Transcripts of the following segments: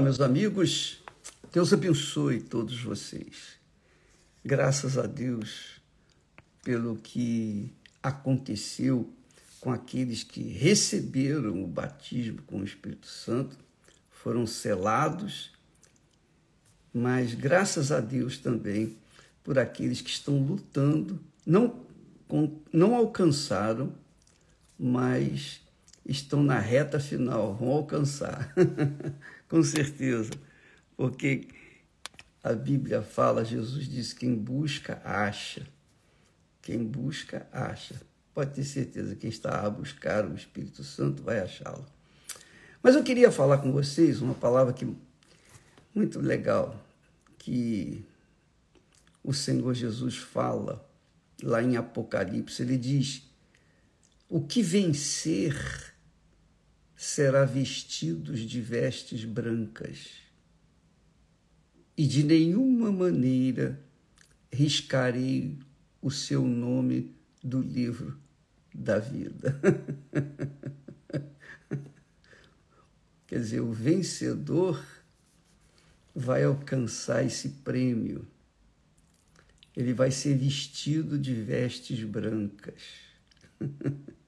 Meus amigos, Deus abençoe todos vocês. Graças a Deus pelo que aconteceu com aqueles que receberam o batismo com o Espírito Santo, foram selados, mas graças a Deus também por aqueles que estão lutando, não, não alcançaram, mas estão na reta final, vão alcançar. com certeza, porque a Bíblia fala, Jesus disse: quem busca, acha. Quem busca, acha. Pode ter certeza, quem está a buscar o Espírito Santo vai achá-lo. Mas eu queria falar com vocês uma palavra que muito legal, que o Senhor Jesus fala lá em Apocalipse. Ele diz: O que vencer será vestidos de vestes brancas, e de nenhuma maneira riscarei o seu nome do livro da vida. Quer dizer, o vencedor vai alcançar esse prêmio. Ele vai ser vestido de vestes brancas.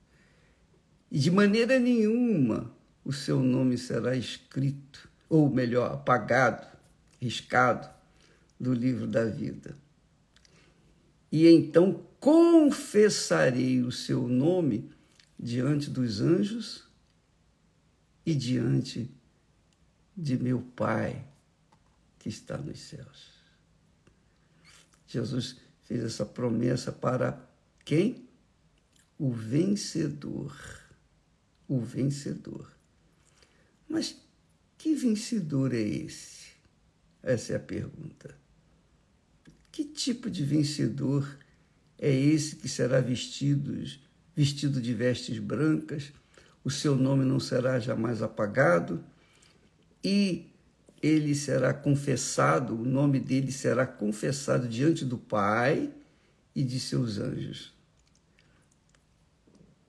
E de maneira nenhuma o seu nome será escrito, ou melhor, apagado, riscado do livro da vida. E então confessarei o seu nome diante dos anjos e diante de meu Pai que está nos céus. Jesus fez essa promessa para quem? O vencedor o vencedor. Mas que vencedor é esse? Essa é a pergunta. Que tipo de vencedor é esse que será vestido, vestido de vestes brancas, o seu nome não será jamais apagado e ele será confessado, o nome dele será confessado diante do Pai e de seus anjos.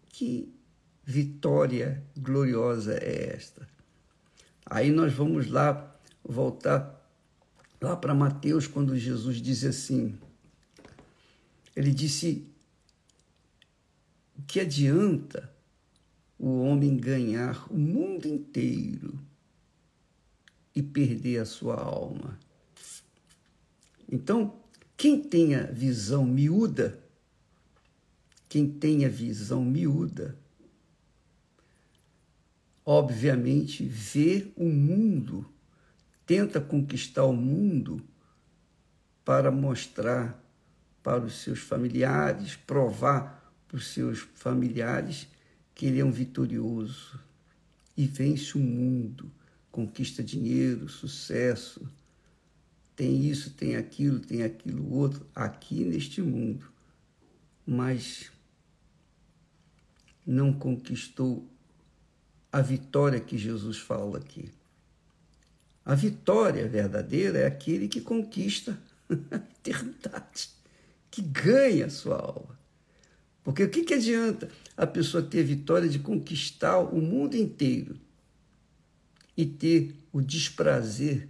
Que vitória gloriosa é esta? Aí nós vamos lá voltar lá para Mateus quando Jesus diz assim. Ele disse: que adianta o homem ganhar o mundo inteiro e perder a sua alma? Então, quem tenha visão miúda, quem tenha visão miúda, obviamente, vê o mundo, tenta conquistar o mundo para mostrar para os seus familiares, provar para os seus familiares que ele é um vitorioso. E vence o mundo, conquista dinheiro, sucesso, tem isso, tem aquilo, tem aquilo outro aqui neste mundo, mas não conquistou a vitória que Jesus fala aqui. A vitória verdadeira é aquele que conquista a eternidade, que ganha a sua alma. Porque o que, que adianta a pessoa ter vitória de conquistar o mundo inteiro e ter o desprazer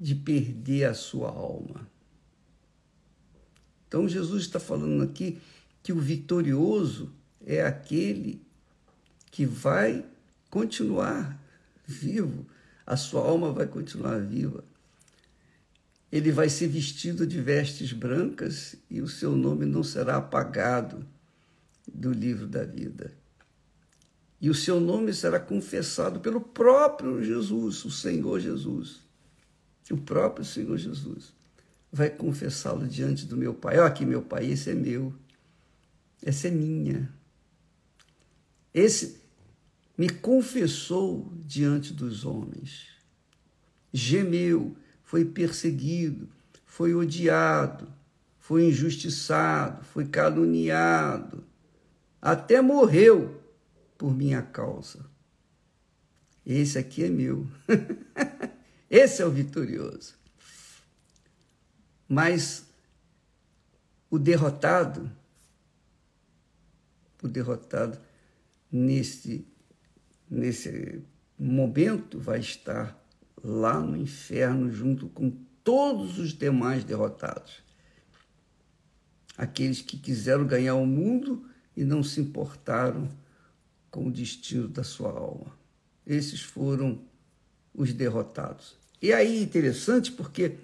de perder a sua alma? Então, Jesus está falando aqui que o vitorioso é aquele que vai continuar vivo, a sua alma vai continuar viva. Ele vai ser vestido de vestes brancas e o seu nome não será apagado do livro da vida. E o seu nome será confessado pelo próprio Jesus, o Senhor Jesus. O próprio Senhor Jesus vai confessá-lo diante do meu Pai. Olha aqui, meu Pai, esse é meu. Essa é minha. Esse me confessou diante dos homens. Gemeu, foi perseguido, foi odiado, foi injustiçado, foi caluniado, até morreu por minha causa. Esse aqui é meu. Esse é o vitorioso. Mas o derrotado, o derrotado nesse nesse, momento vai estar lá no inferno junto com todos os demais derrotados. Aqueles que quiseram ganhar o mundo e não se importaram com o destino da sua alma. Esses foram os derrotados. E aí interessante porque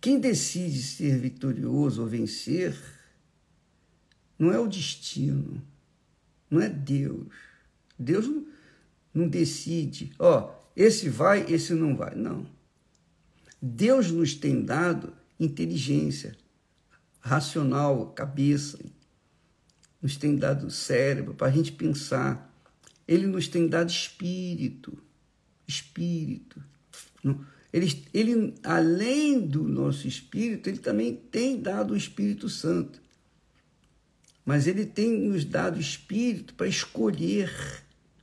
quem decide ser vitorioso ou vencer não é o destino, não é Deus. Deus não, decide, ó, esse vai, esse não vai. Não. Deus nos tem dado inteligência racional, cabeça, nos tem dado cérebro para a gente pensar. Ele nos tem dado espírito, espírito. Ele, ele, além do nosso espírito, ele também tem dado o Espírito Santo. Mas ele tem nos dado espírito para escolher,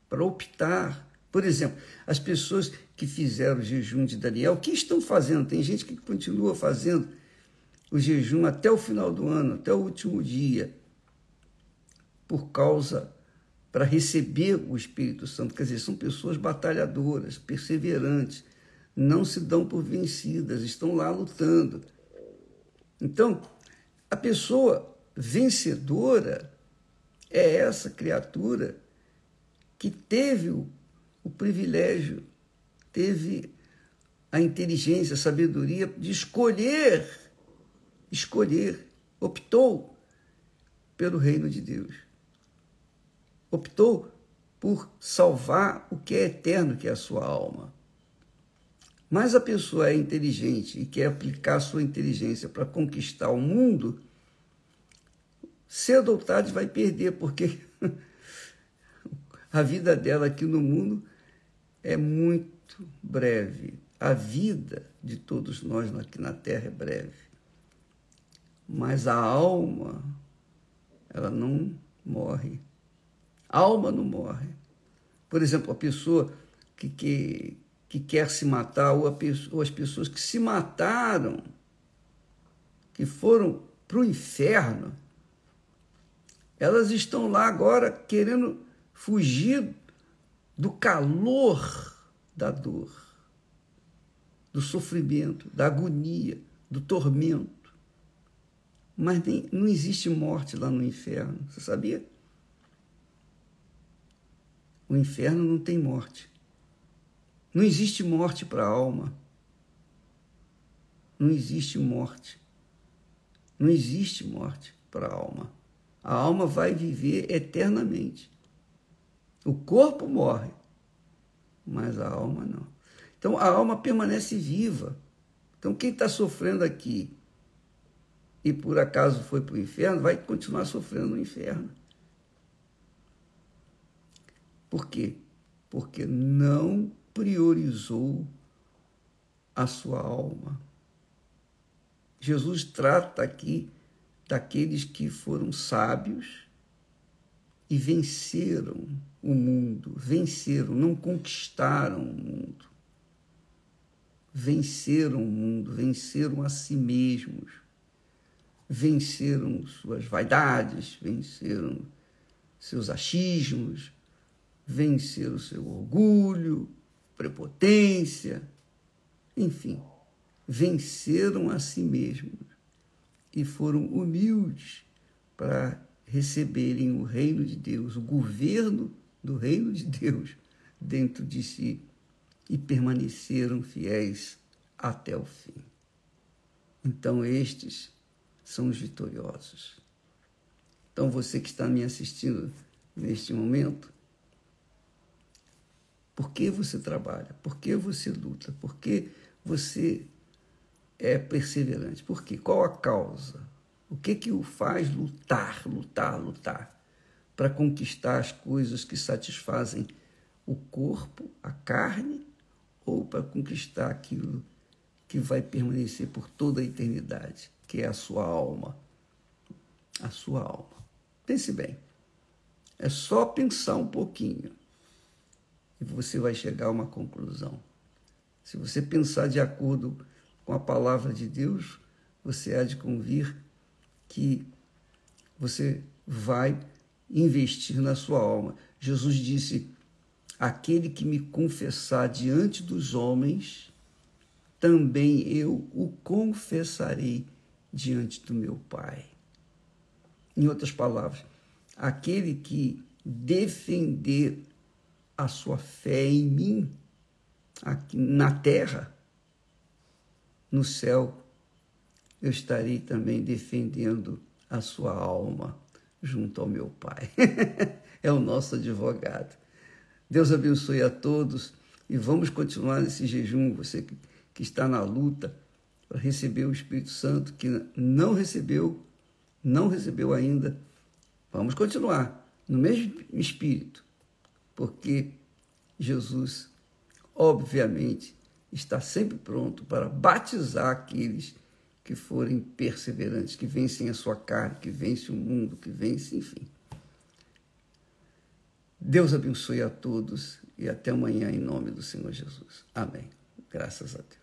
para optar. Por exemplo, as pessoas que fizeram o jejum de Daniel, o que estão fazendo? Tem gente que continua fazendo o jejum até o final do ano, até o último dia, por causa para receber o Espírito Santo. Quer dizer, são pessoas batalhadoras, perseverantes, não se dão por vencidas, estão lá lutando. Então, a pessoa vencedora é essa criatura que teve o, o privilégio, teve a inteligência, a sabedoria de escolher, escolher, optou pelo reino de Deus. Optou por salvar o que é eterno, que é a sua alma. Mas a pessoa é inteligente e quer aplicar sua inteligência para conquistar o mundo, cedo ou tarde vai perder, porque a vida dela aqui no mundo é muito breve. A vida de todos nós aqui na Terra é breve. Mas a alma, ela não morre. A alma não morre. Por exemplo, a pessoa que, que, que quer se matar, ou, ou as pessoas que se mataram, que foram para o inferno, elas estão lá agora querendo fugir do calor da dor, do sofrimento, da agonia, do tormento. Mas nem, não existe morte lá no inferno, você sabia? O inferno não tem morte. Não existe morte para a alma. Não existe morte. Não existe morte para a alma. A alma vai viver eternamente. O corpo morre, mas a alma não. Então a alma permanece viva. Então quem está sofrendo aqui e por acaso foi para o inferno, vai continuar sofrendo no inferno. Por quê? Porque não priorizou a sua alma. Jesus trata aqui daqueles que foram sábios e venceram o mundo, venceram, não conquistaram o mundo. Venceram o mundo, venceram a si mesmos, venceram suas vaidades, venceram seus achismos, venceram seu orgulho, prepotência, enfim, venceram a si mesmos e foram humildes para receberem o reino de Deus, o governo do reino de Deus dentro de si e permaneceram fiéis até o fim. Então, estes são os vitoriosos. Então, você que está me assistindo neste momento, por que você trabalha? Por que você luta? Por que você é perseverante? Por quê? Qual a causa? O que que o faz lutar, lutar, lutar para conquistar as coisas que satisfazem o corpo, a carne, ou para conquistar aquilo que vai permanecer por toda a eternidade, que é a sua alma? A sua alma. Pense bem. É só pensar um pouquinho e você vai chegar a uma conclusão. Se você pensar de acordo com a palavra de Deus, você há de convir que você vai investir na sua alma. Jesus disse aquele que me confessar diante dos homens, também eu o confessarei diante do meu Pai. Em outras palavras, aquele que defender a sua fé em mim, aqui na terra, no céu, eu estarei também defendendo a sua alma junto ao meu Pai. é o nosso advogado. Deus abençoe a todos e vamos continuar nesse jejum. Você que, que está na luta para receber o Espírito Santo, que não recebeu, não recebeu ainda, vamos continuar no mesmo espírito, porque Jesus, obviamente, está sempre pronto para batizar aqueles que forem perseverantes, que vencem a sua carne, que vencem o mundo, que vencem, enfim. Deus abençoe a todos e até amanhã em nome do Senhor Jesus. Amém. Graças a Deus.